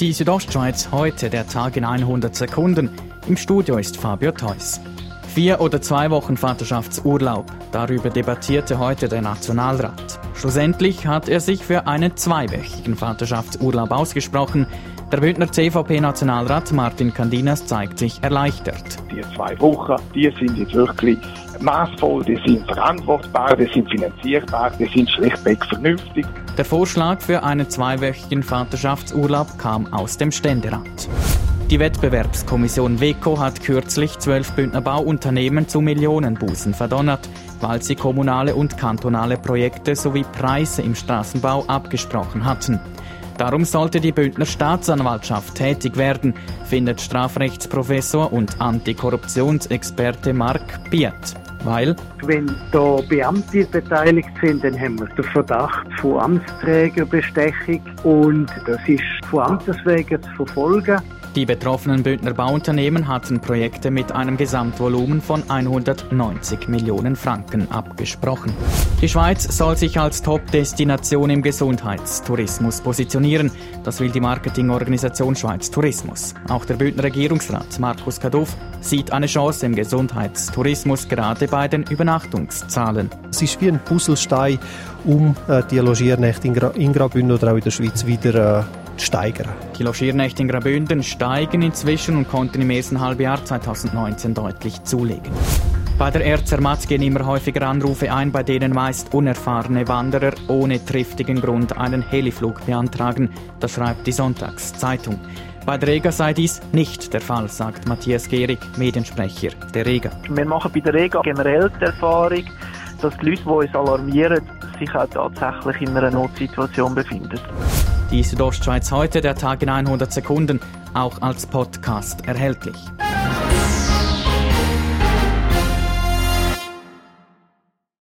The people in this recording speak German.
Die Südostschweiz heute, der Tag in 100 Sekunden. Im Studio ist Fabio Theus. Vier oder zwei Wochen Vaterschaftsurlaub. Darüber debattierte heute der Nationalrat. Schlussendlich hat er sich für einen zweiwöchigen Vaterschaftsurlaub ausgesprochen. Der Bündner CVP-Nationalrat Martin Candinas zeigt sich erleichtert. Die zwei Wochen, die sind jetzt wirklich maßvoll, die sind verantwortbar, die sind finanzierbar, die sind schlichtweg vernünftig. Der Vorschlag für einen zweiwöchigen Vaterschaftsurlaub kam aus dem Ständerat. Die Wettbewerbskommission WECO hat kürzlich zwölf Bündner Bauunternehmen zu Millionenbußen verdonnert, weil sie kommunale und kantonale Projekte sowie Preise im Straßenbau abgesprochen hatten. Darum sollte die Bündner Staatsanwaltschaft tätig werden, findet Strafrechtsprofessor und Antikorruptionsexperte Mark Piet. Weil? Wenn da Beamte beteiligt sind, dann haben wir den Verdacht von Amtsträgerbestechung und das ist von Amtes wegen zu verfolgen. Die betroffenen Bündner Bauunternehmen hatten Projekte mit einem Gesamtvolumen von 190 Millionen Franken abgesprochen. Die Schweiz soll sich als Top-Destination im Gesundheitstourismus positionieren. Das will die Marketingorganisation Schweiz Tourismus. Auch der Bündner Regierungsrat Markus Kaduff sieht eine Chance im Gesundheitstourismus, gerade bei den Übernachtungszahlen. Es ist wie ein Puzzlestein, um äh, die Logiernächte in Graubünden oder auch in der Schweiz wieder äh, steigern. Die Logiernächte in Graubünden steigen inzwischen und konnten im ersten Halbjahr 2019 deutlich zulegen. Bei der Erzermatt gehen immer häufiger Anrufe ein, bei denen meist unerfahrene Wanderer ohne triftigen Grund einen Heliflug beantragen. Das schreibt die Sonntagszeitung. Bei der Rega sei dies nicht der Fall, sagt Matthias Gehrig, Mediensprecher der Rega. Wir machen bei der Rega generell die Erfahrung, dass die Leute, die uns alarmieren, sich auch tatsächlich in einer Notsituation befinden. Die Südostschweiz heute, der Tag in 100 Sekunden, auch als Podcast erhältlich.